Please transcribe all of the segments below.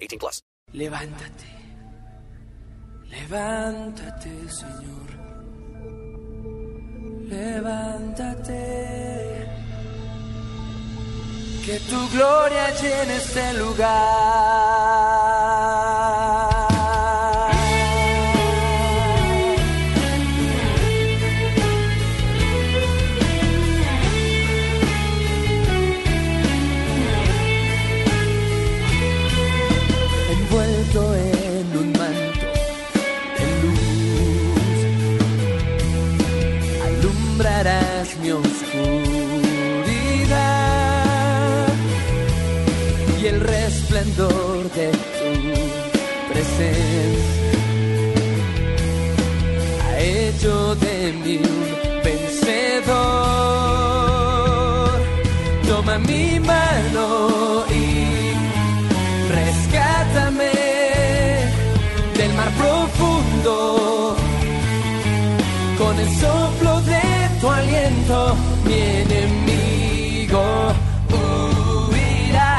18 plus. Levántate. Levántate, Señor. Levántate. Que tu gloria llene este lugar. El soplo de tu aliento, mi enemigo huirá.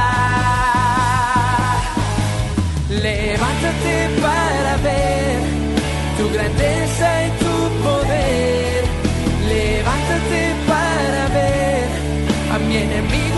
Levántate para ver tu grandeza y tu poder. Levántate para ver a mi enemigo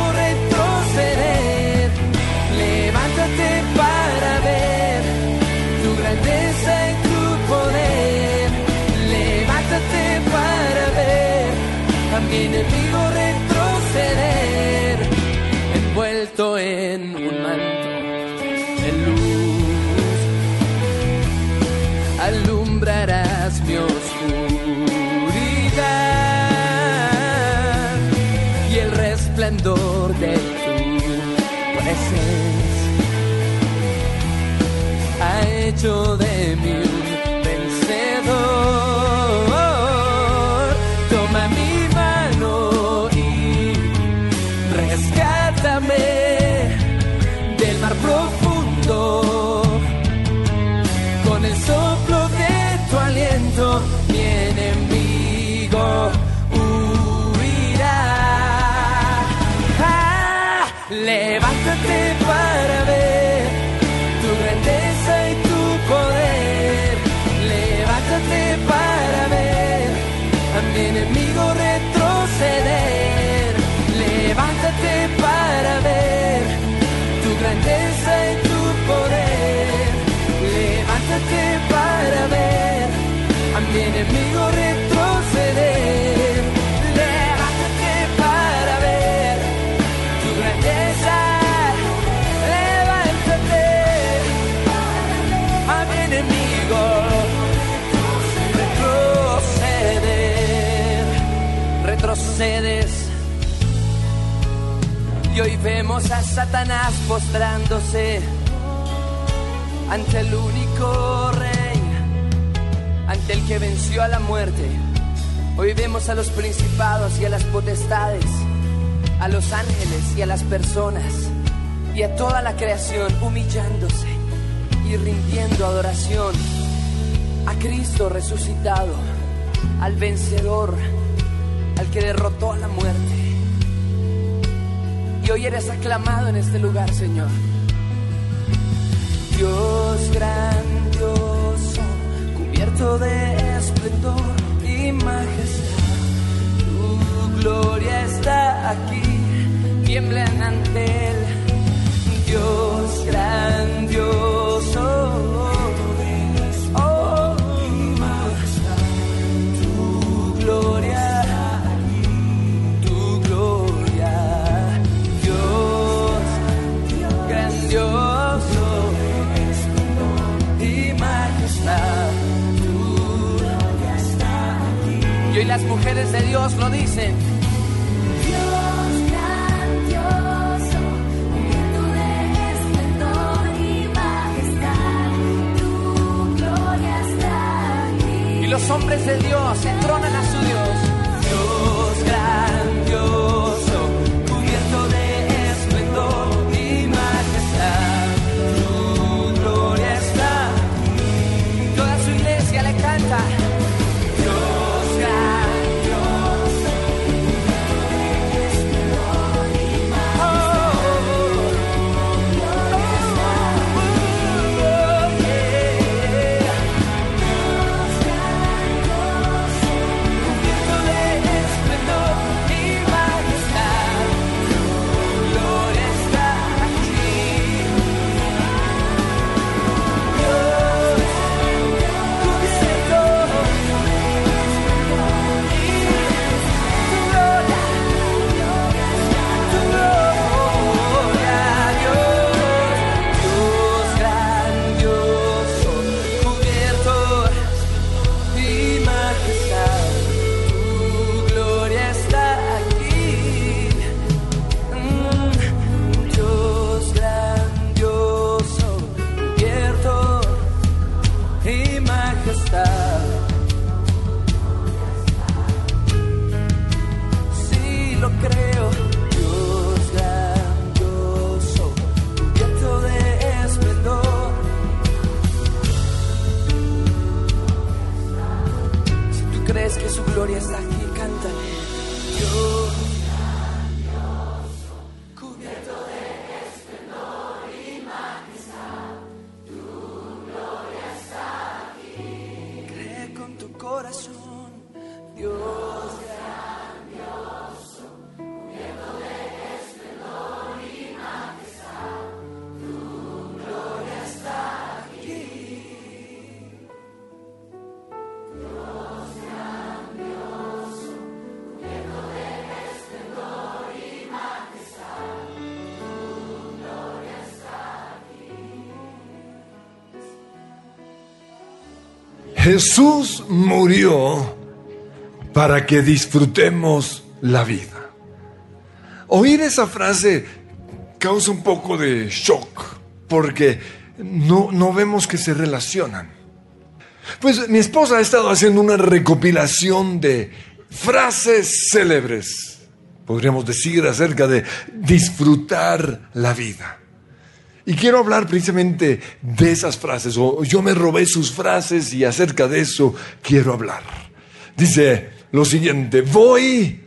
Satanás postrándose ante el único rey, ante el que venció a la muerte. Hoy vemos a los principados y a las potestades, a los ángeles y a las personas y a toda la creación humillándose y rindiendo adoración a Cristo resucitado, al vencedor, al que derrotó a la muerte. Y hoy eres aclamado en este lugar, Señor. Dios grandioso, cubierto de esplendor y majestad. Tu gloria está aquí, tiemblan ante él. Dios grandioso mujeres de Dios lo dicen. Dios grandioso, cubierto de esplendor y majestad, tu gloria está aquí. Y los hombres de Dios entronan a su. Dios Jesús murió para que disfrutemos la vida. Oír esa frase causa un poco de shock porque no, no vemos que se relacionan. Pues mi esposa ha estado haciendo una recopilación de frases célebres, podríamos decir, acerca de disfrutar la vida. Y quiero hablar precisamente de esas frases, o yo me robé sus frases y acerca de eso quiero hablar. Dice lo siguiente, voy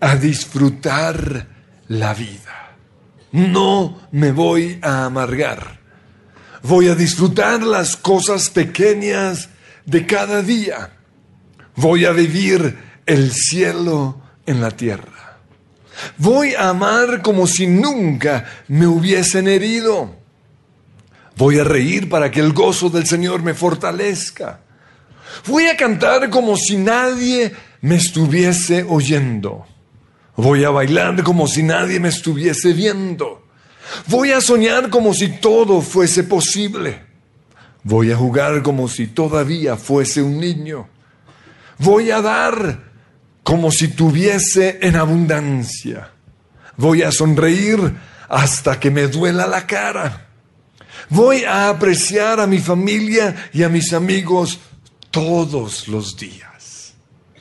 a disfrutar la vida. No me voy a amargar. Voy a disfrutar las cosas pequeñas de cada día. Voy a vivir el cielo en la tierra. Voy a amar como si nunca me hubiesen herido. Voy a reír para que el gozo del Señor me fortalezca. Voy a cantar como si nadie me estuviese oyendo. Voy a bailar como si nadie me estuviese viendo. Voy a soñar como si todo fuese posible. Voy a jugar como si todavía fuese un niño. Voy a dar como si tuviese en abundancia. Voy a sonreír hasta que me duela la cara. Voy a apreciar a mi familia y a mis amigos todos los días.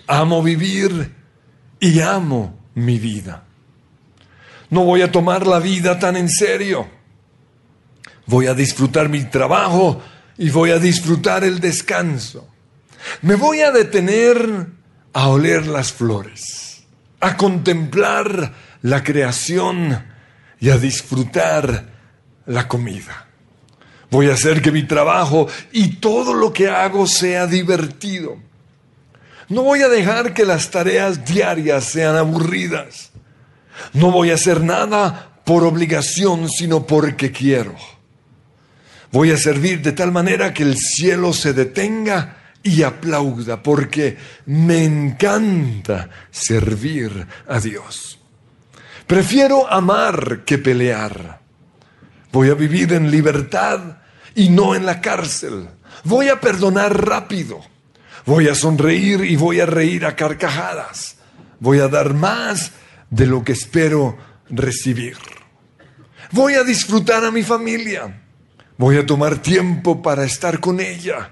Amo vivir y amo mi vida. No voy a tomar la vida tan en serio. Voy a disfrutar mi trabajo y voy a disfrutar el descanso. Me voy a detener a oler las flores, a contemplar la creación y a disfrutar la comida. Voy a hacer que mi trabajo y todo lo que hago sea divertido. No voy a dejar que las tareas diarias sean aburridas. No voy a hacer nada por obligación, sino porque quiero. Voy a servir de tal manera que el cielo se detenga y aplauda, porque me encanta servir a Dios. Prefiero amar que pelear. Voy a vivir en libertad y no en la cárcel. Voy a perdonar rápido. Voy a sonreír y voy a reír a carcajadas. Voy a dar más de lo que espero recibir. Voy a disfrutar a mi familia. Voy a tomar tiempo para estar con ella.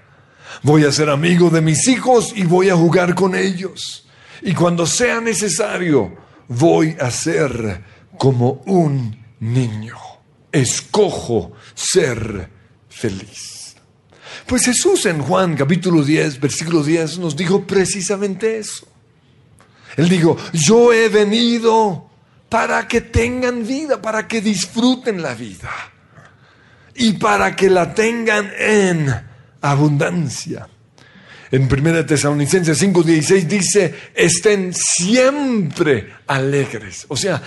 Voy a ser amigo de mis hijos y voy a jugar con ellos. Y cuando sea necesario, voy a ser como un niño. Escojo ser feliz. Pues Jesús en Juan capítulo 10, versículo 10 nos dijo precisamente eso. Él dijo, yo he venido para que tengan vida, para que disfruten la vida y para que la tengan en abundancia. En 1 Tesalonicenses 5:16 dice, estén siempre alegres. O sea,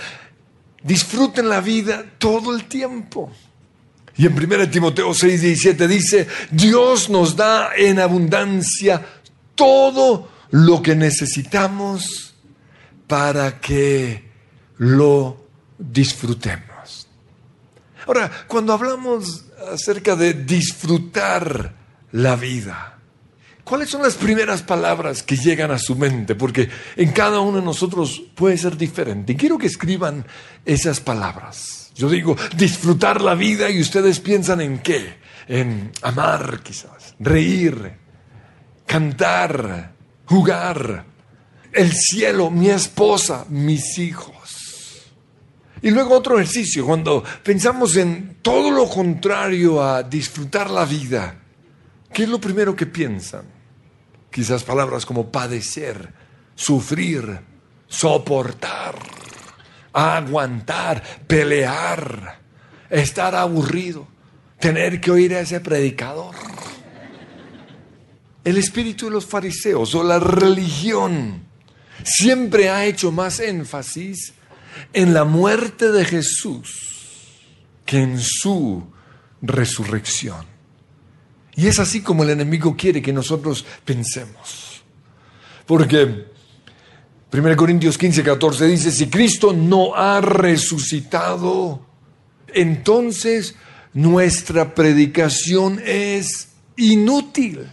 disfruten la vida todo el tiempo. Y en 1 Timoteo 6:17 dice, Dios nos da en abundancia todo lo que necesitamos para que lo disfrutemos. Ahora, cuando hablamos acerca de disfrutar la vida, ¿cuáles son las primeras palabras que llegan a su mente? Porque en cada uno de nosotros puede ser diferente. Quiero que escriban esas palabras. Yo digo, disfrutar la vida y ustedes piensan en qué? En amar quizás, reír, cantar, jugar, el cielo, mi esposa, mis hijos. Y luego otro ejercicio, cuando pensamos en todo lo contrario a disfrutar la vida, ¿qué es lo primero que piensan? Quizás palabras como padecer, sufrir, soportar, aguantar, pelear, estar aburrido, tener que oír a ese predicador. El espíritu de los fariseos o la religión siempre ha hecho más énfasis en la muerte de Jesús que en su resurrección. Y es así como el enemigo quiere que nosotros pensemos. Porque 1 Corintios 15, 14 dice, si Cristo no ha resucitado, entonces nuestra predicación es inútil.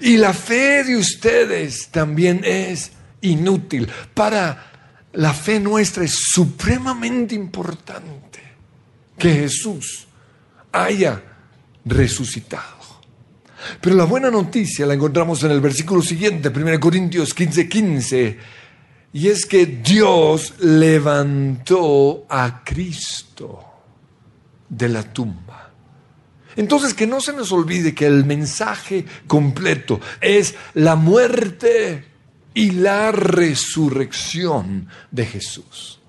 Y la fe de ustedes también es inútil. Para la fe nuestra es supremamente importante que Jesús haya resucitado. Pero la buena noticia la encontramos en el versículo siguiente, 1 Corintios 15, 15, y es que Dios levantó a Cristo de la tumba. Entonces que no se nos olvide que el mensaje completo es la muerte y la resurrección de Jesús.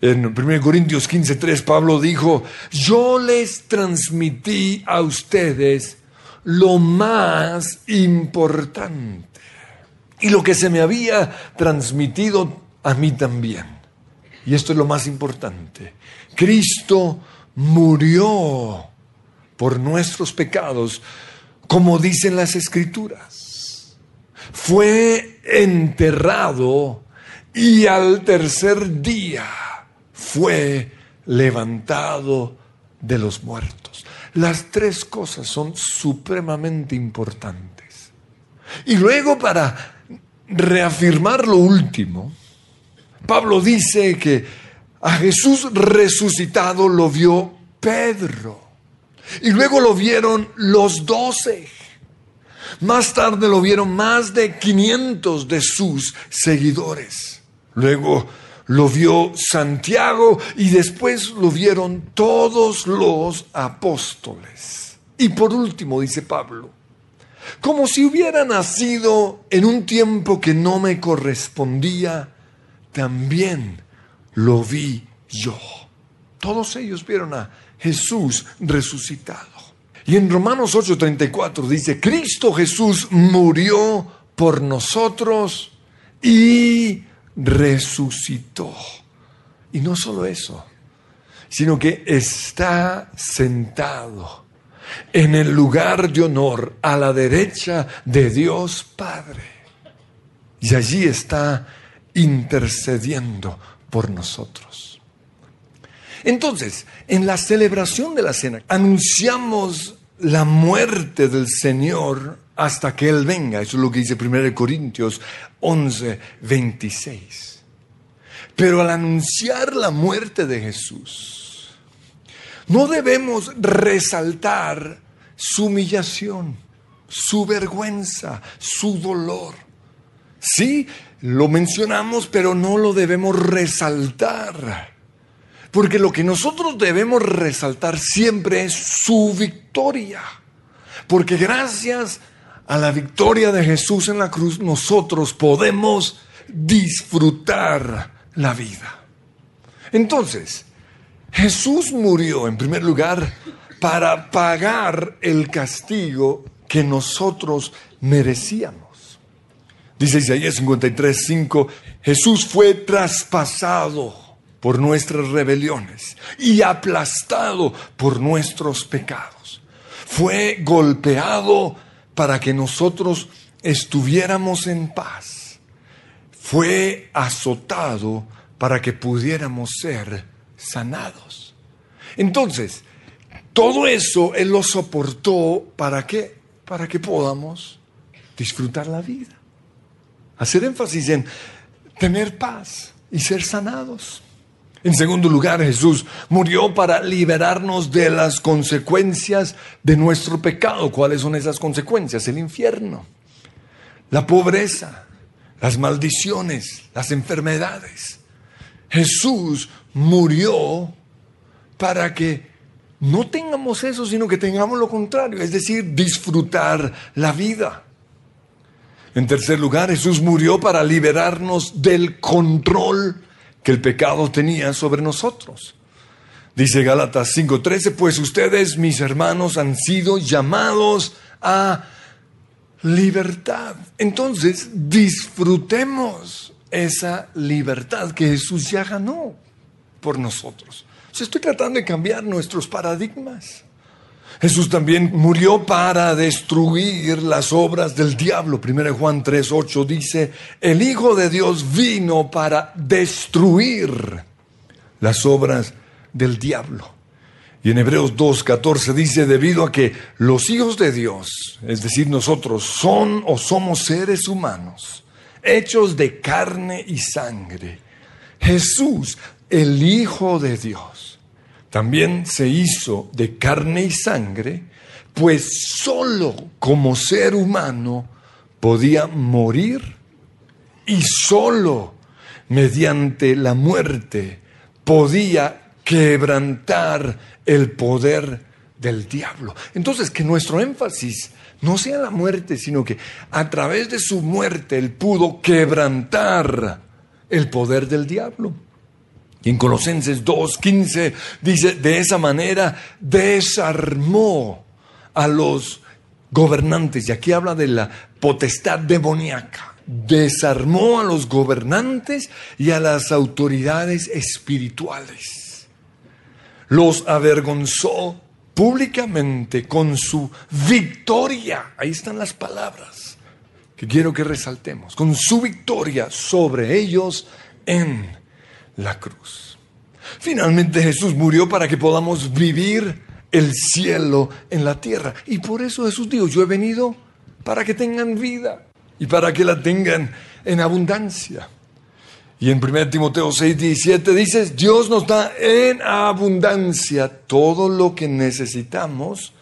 En 1 Corintios 15:3 Pablo dijo, yo les transmití a ustedes lo más importante y lo que se me había transmitido a mí también. Y esto es lo más importante. Cristo murió por nuestros pecados, como dicen las escrituras. Fue enterrado y al tercer día fue levantado de los muertos. Las tres cosas son supremamente importantes. Y luego para reafirmar lo último, Pablo dice que a Jesús resucitado lo vio Pedro. Y luego lo vieron los doce. Más tarde lo vieron más de 500 de sus seguidores. Luego lo vio Santiago y después lo vieron todos los apóstoles. Y por último, dice Pablo, como si hubiera nacido en un tiempo que no me correspondía, también lo vi yo. Todos ellos vieron a Jesús resucitado. Y en Romanos 8:34 dice, Cristo Jesús murió por nosotros y resucitó. Y no solo eso, sino que está sentado en el lugar de honor a la derecha de Dios Padre. Y allí está intercediendo por nosotros. Entonces, en la celebración de la cena, anunciamos la muerte del Señor hasta que Él venga. Eso es lo que dice 1 Corintios 11, 26. Pero al anunciar la muerte de Jesús, no debemos resaltar su humillación, su vergüenza, su dolor. Sí, lo mencionamos, pero no lo debemos resaltar. Porque lo que nosotros debemos resaltar siempre es su victoria. Porque gracias a la victoria de Jesús en la cruz, nosotros podemos disfrutar la vida. Entonces, Jesús murió en primer lugar para pagar el castigo que nosotros merecíamos. Dice Isaías 53, 5, Jesús fue traspasado por nuestras rebeliones y aplastado por nuestros pecados. Fue golpeado para que nosotros estuviéramos en paz. Fue azotado para que pudiéramos ser sanados. Entonces, todo eso Él lo soportó para qué? Para que podamos disfrutar la vida. Hacer énfasis en tener paz y ser sanados. En segundo lugar, Jesús murió para liberarnos de las consecuencias de nuestro pecado. ¿Cuáles son esas consecuencias? El infierno, la pobreza, las maldiciones, las enfermedades. Jesús murió para que no tengamos eso, sino que tengamos lo contrario, es decir, disfrutar la vida. En tercer lugar, Jesús murió para liberarnos del control que el pecado tenía sobre nosotros. Dice Gálatas 5:13, pues ustedes, mis hermanos, han sido llamados a libertad. Entonces, disfrutemos esa libertad que Jesús ya ganó por nosotros. O estoy tratando de cambiar nuestros paradigmas. Jesús también murió para destruir las obras del diablo. 1 Juan 3:8 dice, el Hijo de Dios vino para destruir las obras del diablo. Y en Hebreos 2:14 dice, debido a que los hijos de Dios, es decir, nosotros, son o somos seres humanos, hechos de carne y sangre, Jesús, el Hijo de Dios, también se hizo de carne y sangre, pues solo como ser humano podía morir y solo mediante la muerte podía quebrantar el poder del diablo. Entonces, que nuestro énfasis no sea la muerte, sino que a través de su muerte él pudo quebrantar el poder del diablo. Y en Colosenses 2.15 dice, de esa manera desarmó a los gobernantes, y aquí habla de la potestad demoníaca, desarmó a los gobernantes y a las autoridades espirituales. Los avergonzó públicamente con su victoria. Ahí están las palabras que quiero que resaltemos. Con su victoria sobre ellos en la cruz. Finalmente Jesús murió para que podamos vivir el cielo en la tierra. Y por eso Jesús dijo, yo he venido para que tengan vida y para que la tengan en abundancia. Y en 1 Timoteo 6, 17 dice, Dios nos da en abundancia todo lo que necesitamos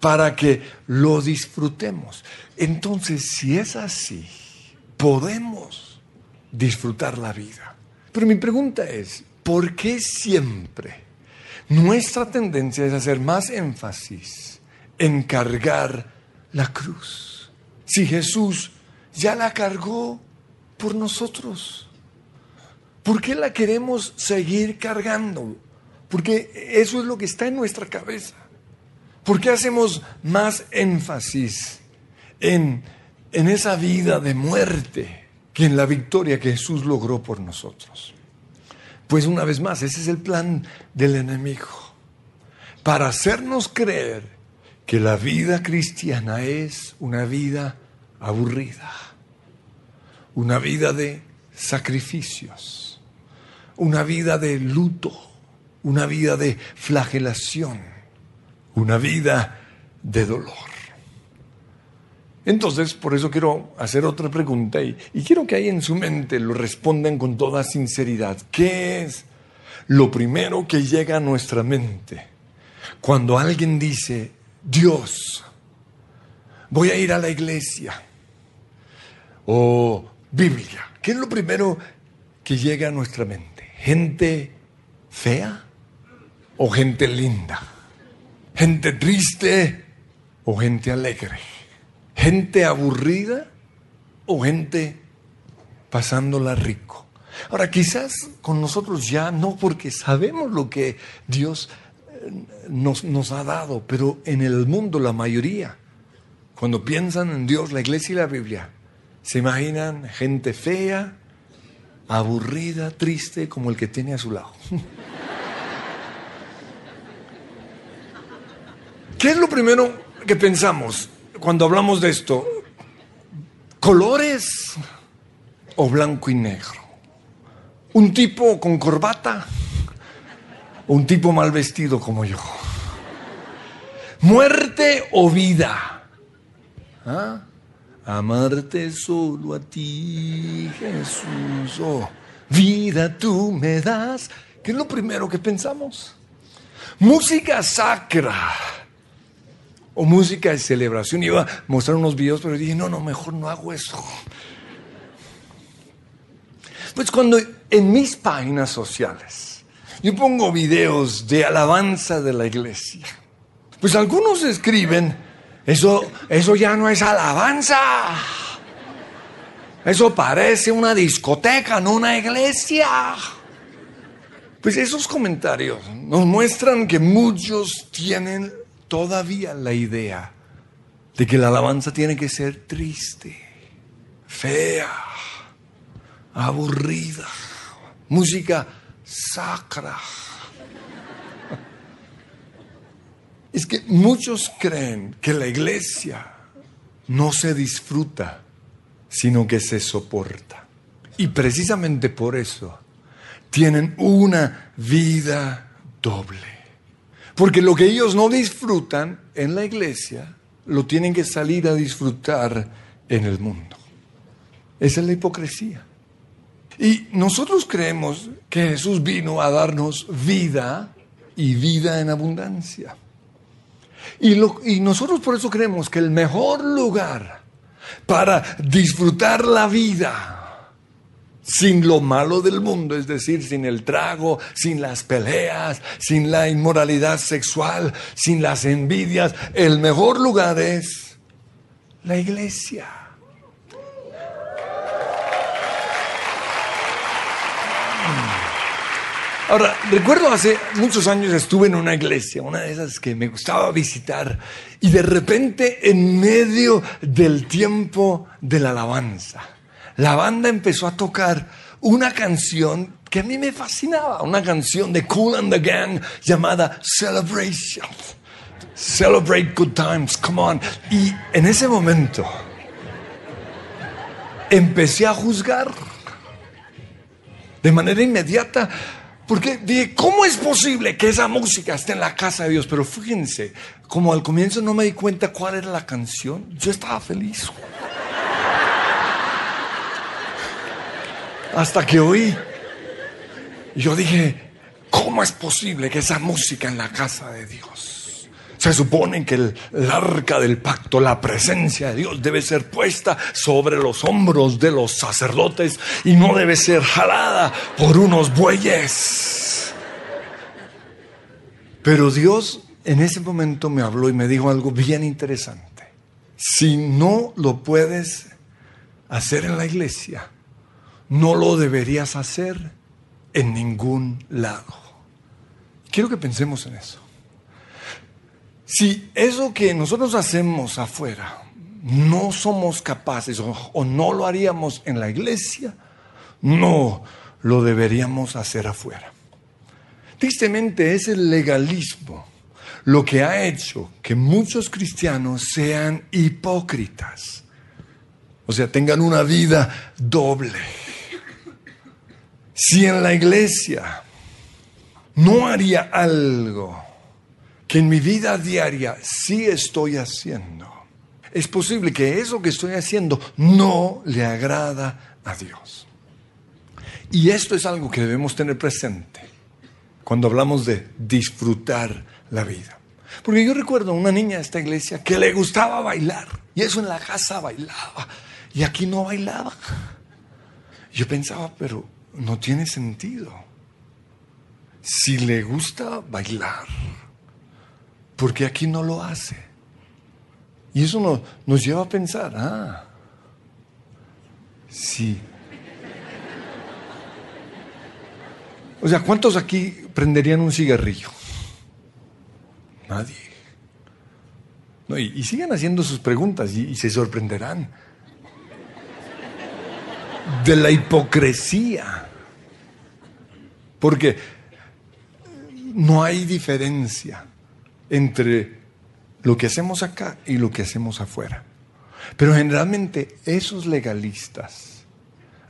para que lo disfrutemos. Entonces, si es así, podemos disfrutar la vida. Pero mi pregunta es, ¿por qué siempre nuestra tendencia es hacer más énfasis en cargar la cruz? Si Jesús ya la cargó por nosotros. ¿Por qué la queremos seguir cargando? Porque eso es lo que está en nuestra cabeza. ¿Por qué hacemos más énfasis en, en esa vida de muerte que en la victoria que Jesús logró por nosotros? Pues una vez más, ese es el plan del enemigo. Para hacernos creer que la vida cristiana es una vida aburrida, una vida de sacrificios, una vida de luto, una vida de flagelación, una vida de dolor. Entonces, por eso quiero hacer otra pregunta y, quiero que ahí en su mente lo respondan con toda sinceridad. ¿Qué es lo primero que llega a nuestra mente cuando alguien dice, Dios, voy a ir a la iglesia o Biblia? ¿Qué es lo primero que llega a nuestra mente? ¿Gente fea o gente linda? ¿Gente triste o gente alegre? ¿Gente aburrida o gente pasándola rico? Ahora, quizás con nosotros ya no, porque sabemos lo que Dios eh, nos, nos ha dado, pero en el mundo la mayoría, cuando piensan en Dios, la iglesia y la Biblia, se imaginan gente fea, aburrida, triste, como el que tiene a su lado. ¿Qué es lo primero que pensamos cuando hablamos de esto? ¿Colores o blanco y negro? ¿Un tipo con corbata o un tipo mal vestido como yo? ¿Muerte o vida? ¿Ah? Amarte solo a ti, Jesús. Oh, vida tú me das. ¿Qué es lo primero que pensamos? Música sacra o música de celebración. Iba a mostrar unos videos, pero dije, no, no, mejor no hago eso. Pues cuando en mis páginas sociales yo pongo videos de alabanza de la iglesia, pues algunos escriben, eso, eso ya no es alabanza. Eso parece una discoteca, no una iglesia. Pues esos comentarios nos muestran que muchos tienen todavía la idea de que la alabanza tiene que ser triste, fea, aburrida, música sacra. Es que muchos creen que la iglesia no se disfruta, sino que se soporta. Y precisamente por eso tienen una vida doble. Porque lo que ellos no disfrutan en la iglesia, lo tienen que salir a disfrutar en el mundo. Esa es la hipocresía. Y nosotros creemos que Jesús vino a darnos vida y vida en abundancia. Y, y nosotros por eso creemos que el mejor lugar para disfrutar la vida sin lo malo del mundo, es decir, sin el trago, sin las peleas, sin la inmoralidad sexual, sin las envidias, el mejor lugar es la iglesia. Ahora, recuerdo hace muchos años estuve en una iglesia, una de esas que me gustaba visitar, y de repente en medio del tiempo de la alabanza, la banda empezó a tocar una canción que a mí me fascinaba, una canción de Cool and the Gang llamada Celebration. Celebrate good times, come on. Y en ese momento empecé a juzgar de manera inmediata. Porque dije, ¿cómo es posible que esa música esté en la casa de Dios? Pero fíjense, como al comienzo no me di cuenta cuál era la canción, yo estaba feliz. Hasta que oí, yo dije, ¿cómo es posible que esa música en la casa de Dios? Se supone que el, el arca del pacto, la presencia de Dios debe ser puesta sobre los hombros de los sacerdotes y no debe ser jalada por unos bueyes. Pero Dios en ese momento me habló y me dijo algo bien interesante. Si no lo puedes hacer en la iglesia, no lo deberías hacer en ningún lado. Quiero que pensemos en eso. Si eso que nosotros hacemos afuera no somos capaces o, no lo haríamos en la iglesia, no lo deberíamos hacer afuera. Tristemente es el legalismo lo que ha hecho que muchos cristianos sean hipócritas. O sea, tengan una vida doble. Si en la iglesia no haría algo que en mi vida diaria sí estoy haciendo, es posible que eso que estoy haciendo no le agrada a Dios. Y esto es algo que debemos tener presente cuando hablamos de disfrutar la vida. Porque yo recuerdo a una niña de esta iglesia que le gustaba bailar. Y eso en la casa bailaba. Y aquí no bailaba. Yo pensaba, pero no tiene sentido. Si le gusta bailar, ¿por qué aquí no lo hace? Y eso nos, lleva a pensar, ah, sí. O sea, ¿cuántos aquí prenderían un cigarrillo? Nadie. No, y, y siguen haciendo sus preguntas y se sorprenderán de la hipocresía. Porque no hay diferencia entre lo que hacemos acá y lo que hacemos afuera. Pero generalmente esos legalistas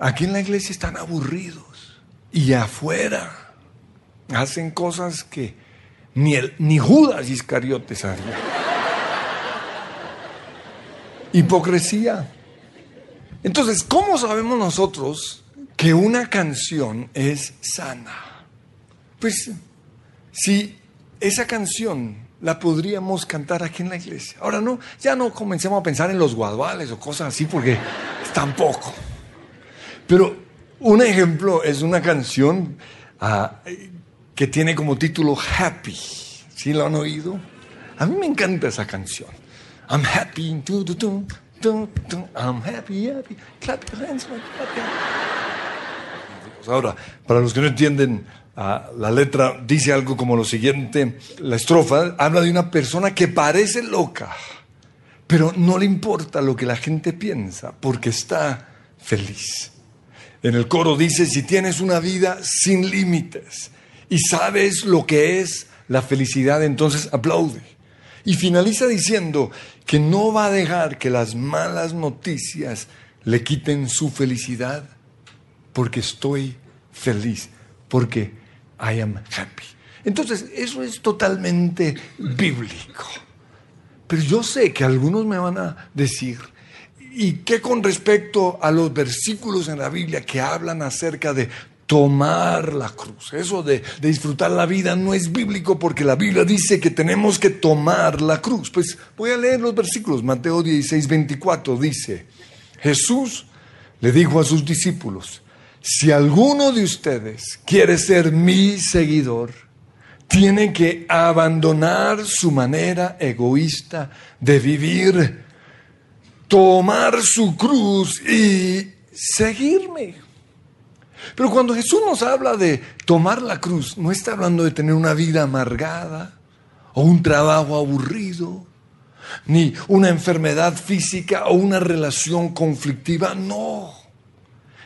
aquí en la iglesia están aburridos y afuera hacen cosas que ni, el, ni Judas Iscariote haría. Hipocresía. Entonces, ¿cómo sabemos nosotros que una canción es sana? Pues si esa canción la podríamos cantar aquí en la iglesia. Ahora no, ya no comencemos a pensar en los guaduales o cosas así porque tampoco. Pero un ejemplo es una canción ah, que tiene como título Happy. ¿Sí lo han oído? A mí me encanta esa canción. I'm happy. tu, tu, tu, I'm happy, happy. Clap your hands, your hands. Ahora, para los que no entienden, ah, la letra dice algo como lo siguiente. La estrofa habla de una persona que parece loca, pero no le importa lo que la gente piensa porque está feliz. En el coro dice, si tienes una vida sin límites y sabes lo que es la felicidad, entonces aplaude. Y finaliza diciendo que no va a dejar que las malas noticias le quiten su felicidad porque estoy feliz, porque I am happy. Entonces, eso es totalmente bíblico. Pero yo sé que algunos me van a decir, ¿y qué con respecto a los versículos en la Biblia que hablan acerca de tomar la cruz? Eso de, disfrutar la vida no es bíblico porque la Biblia dice que tenemos que tomar la cruz. Pues voy a leer los versículos. Mateo 16, 24 dice, Jesús le dijo a sus discípulos, si alguno de ustedes quiere ser mi seguidor, tiene que abandonar su manera egoísta de vivir, tomar su cruz y seguirme. Pero cuando Jesús nos habla de tomar la cruz, no está hablando de tener una vida amargada o un trabajo aburrido, ni una enfermedad física o una relación conflictiva, no.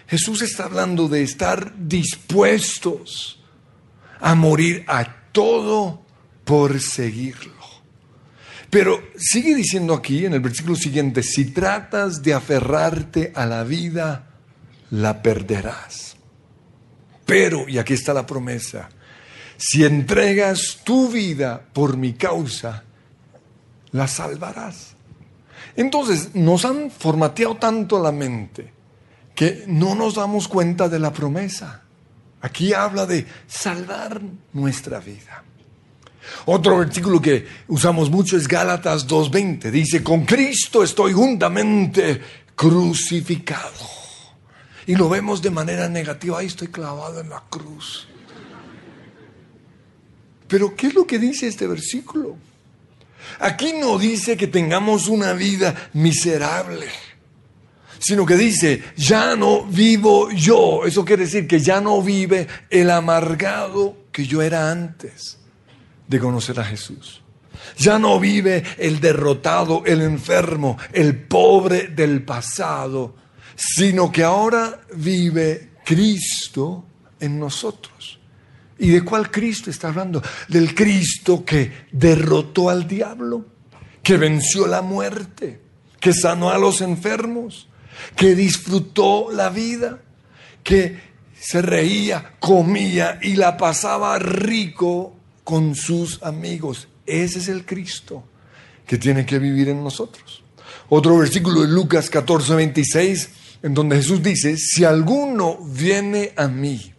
Jesús está hablando de estar dispuestos a morir a todo por seguirlo. Pero sigue diciendo aquí en el versículo siguiente, si tratas de aferrarte a la vida, la perderás. Pero, y aquí está la promesa, si entregas tu vida por mi causa, la salvarás. Entonces, nos han formateado tanto la mente que no nos damos cuenta de la promesa. Aquí habla de salvar nuestra vida. Otro versículo que usamos mucho es Gálatas 2.20. Dice, con Cristo estoy juntamente crucificado. Y lo vemos de manera negativa. Ahí estoy clavado en la cruz. Pero ¿qué es lo que dice este versículo? Aquí no dice que tengamos una vida miserable, sino que dice, ya no vivo yo. Eso quiere decir que ya no vive el amargado que yo era antes de conocer a Jesús. Ya no vive el derrotado, el enfermo, el pobre del pasado, sino que ahora vive Cristo en nosotros. ¿Y de cuál Cristo está hablando? Del Cristo que derrotó al diablo, que venció la muerte, que sanó a los enfermos, que disfrutó la vida, que se reía, comía y la pasaba rico con sus amigos. Ese es el Cristo que tiene que vivir en nosotros. Otro versículo de Lucas 14, 26, en donde Jesús dice, si alguno viene a mí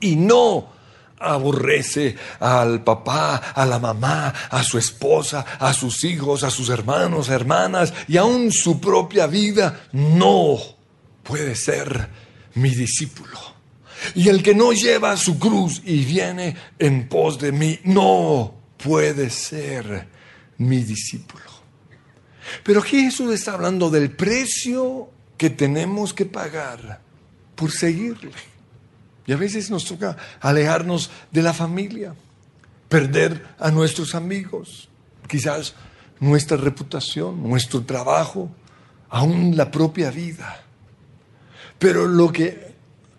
y no aborrece al papá, a la mamá, a su esposa, a sus hijos, a sus hermanos, hermanas y aún su propia vida, no puede ser mi discípulo. Y el que no lleva su cruz y viene en pos de mí, no puede ser mi discípulo. Pero aquí Jesús está hablando del precio que tenemos que pagar por seguirle. Y a veces nos toca alejarnos de la familia, perder a nuestros amigos, quizás nuestra reputación, nuestro trabajo, aún la propia vida. Pero lo que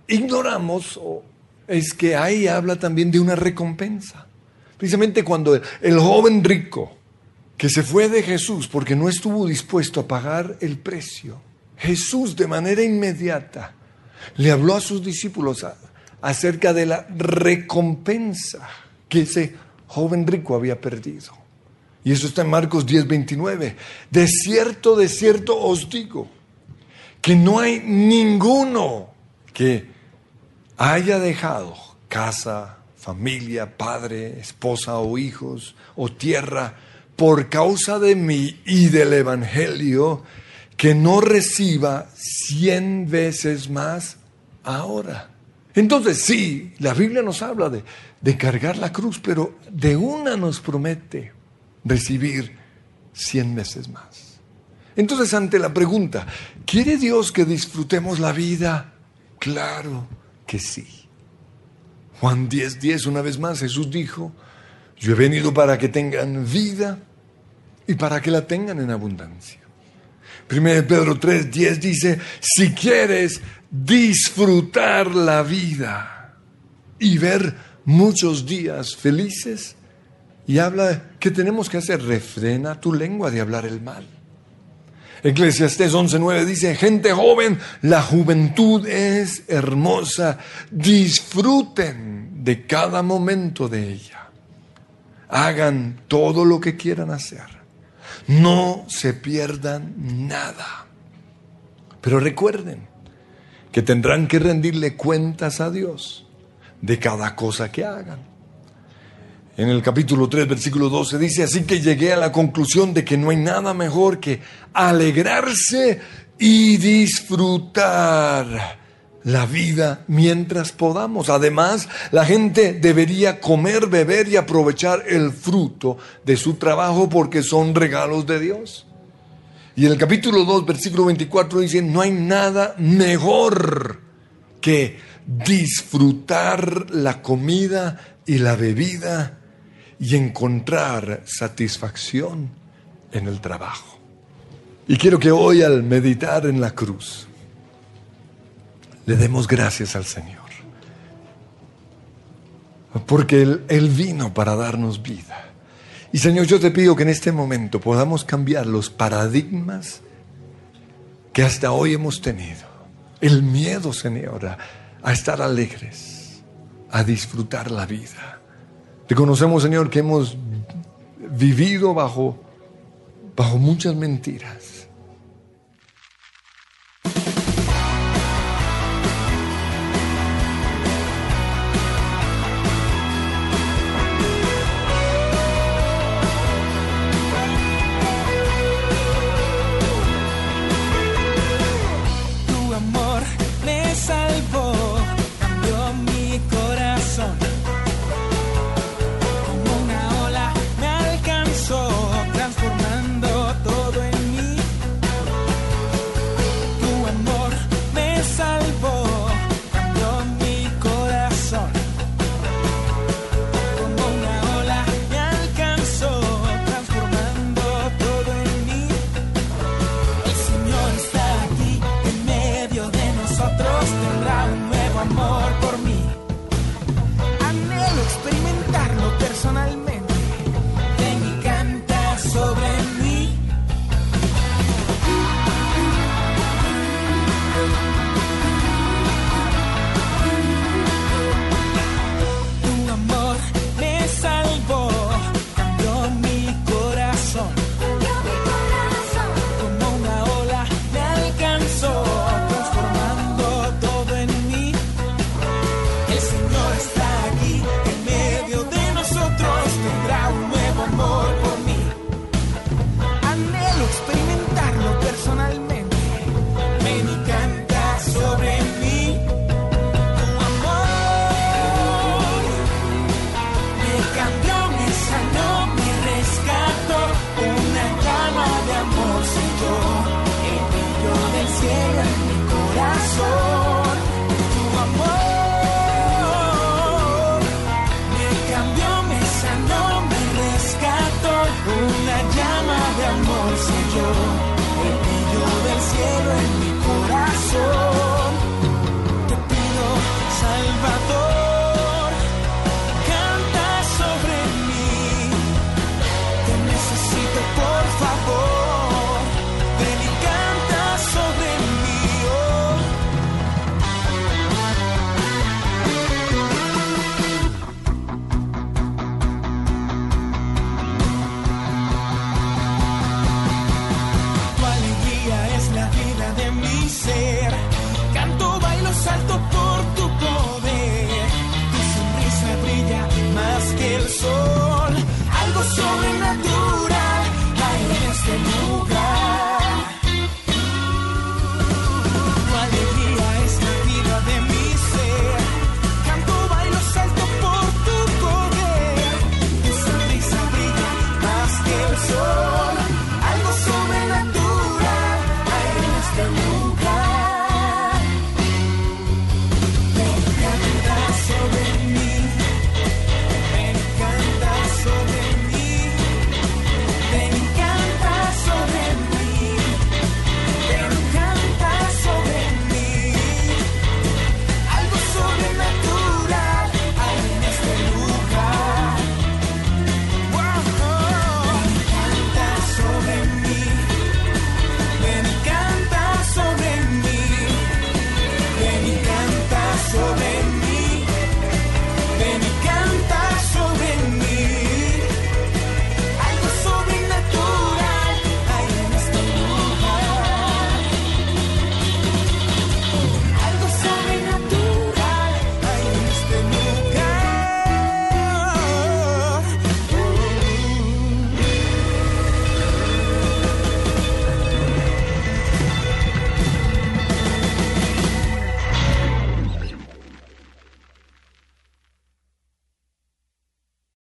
ignoramos es que ahí habla también de una recompensa. Precisamente cuando el joven rico que se fue de Jesús porque no estuvo dispuesto a pagar el precio, Jesús de manera inmediata le habló a sus discípulos acerca de la recompensa que ese joven rico había perdido. Y eso está en Marcos 10, 29. De cierto, de cierto os digo que no hay ninguno que haya dejado casa, familia, padre, esposa o hijos o tierra por causa de mí y del Evangelio, que no reciba cien veces más ahora. Entonces sí, la Biblia nos habla de, cargar la cruz, pero de una nos promete recibir cien veces más. Entonces ante la pregunta, ¿quiere Dios que disfrutemos la vida? Claro que sí. Juan 10, 10, una vez más, Jesús dijo, yo he venido para que tengan vida y para que la tengan en abundancia. Primero Pedro 3, 10 dice, si quieres disfrutar la vida y ver muchos días felices, y habla, ¿qué tenemos que hacer? Refrena tu lengua de hablar el mal. Eclesiastés 11:9 dice, gente joven, la juventud es hermosa, disfruten de cada momento de ella. Hagan todo lo que quieran hacer. No se pierdan nada. Pero recuerden que tendrán que rendirle cuentas a Dios de cada cosa que hagan. En el capítulo 3, versículo 12 dice, así que llegué a la conclusión de que no hay nada mejor que alegrarse y disfrutar la vida mientras podamos. Además, la gente debería comer, beber y aprovechar el fruto de su trabajo porque son regalos de Dios. Y en el capítulo 2, versículo 24 dice, no hay nada mejor que disfrutar la comida y la bebida y encontrar satisfacción en el trabajo. Y quiero que hoy al meditar en la cruz, le demos gracias al Señor. Porque él, vino para darnos vida. Y Señor, yo te pido que en este momento podamos cambiar los paradigmas que hasta hoy hemos tenido. El miedo, Señor, a, a estar alegres, a disfrutar la vida. Reconocemos, Señor, que hemos vivido bajo, bajo muchas mentiras.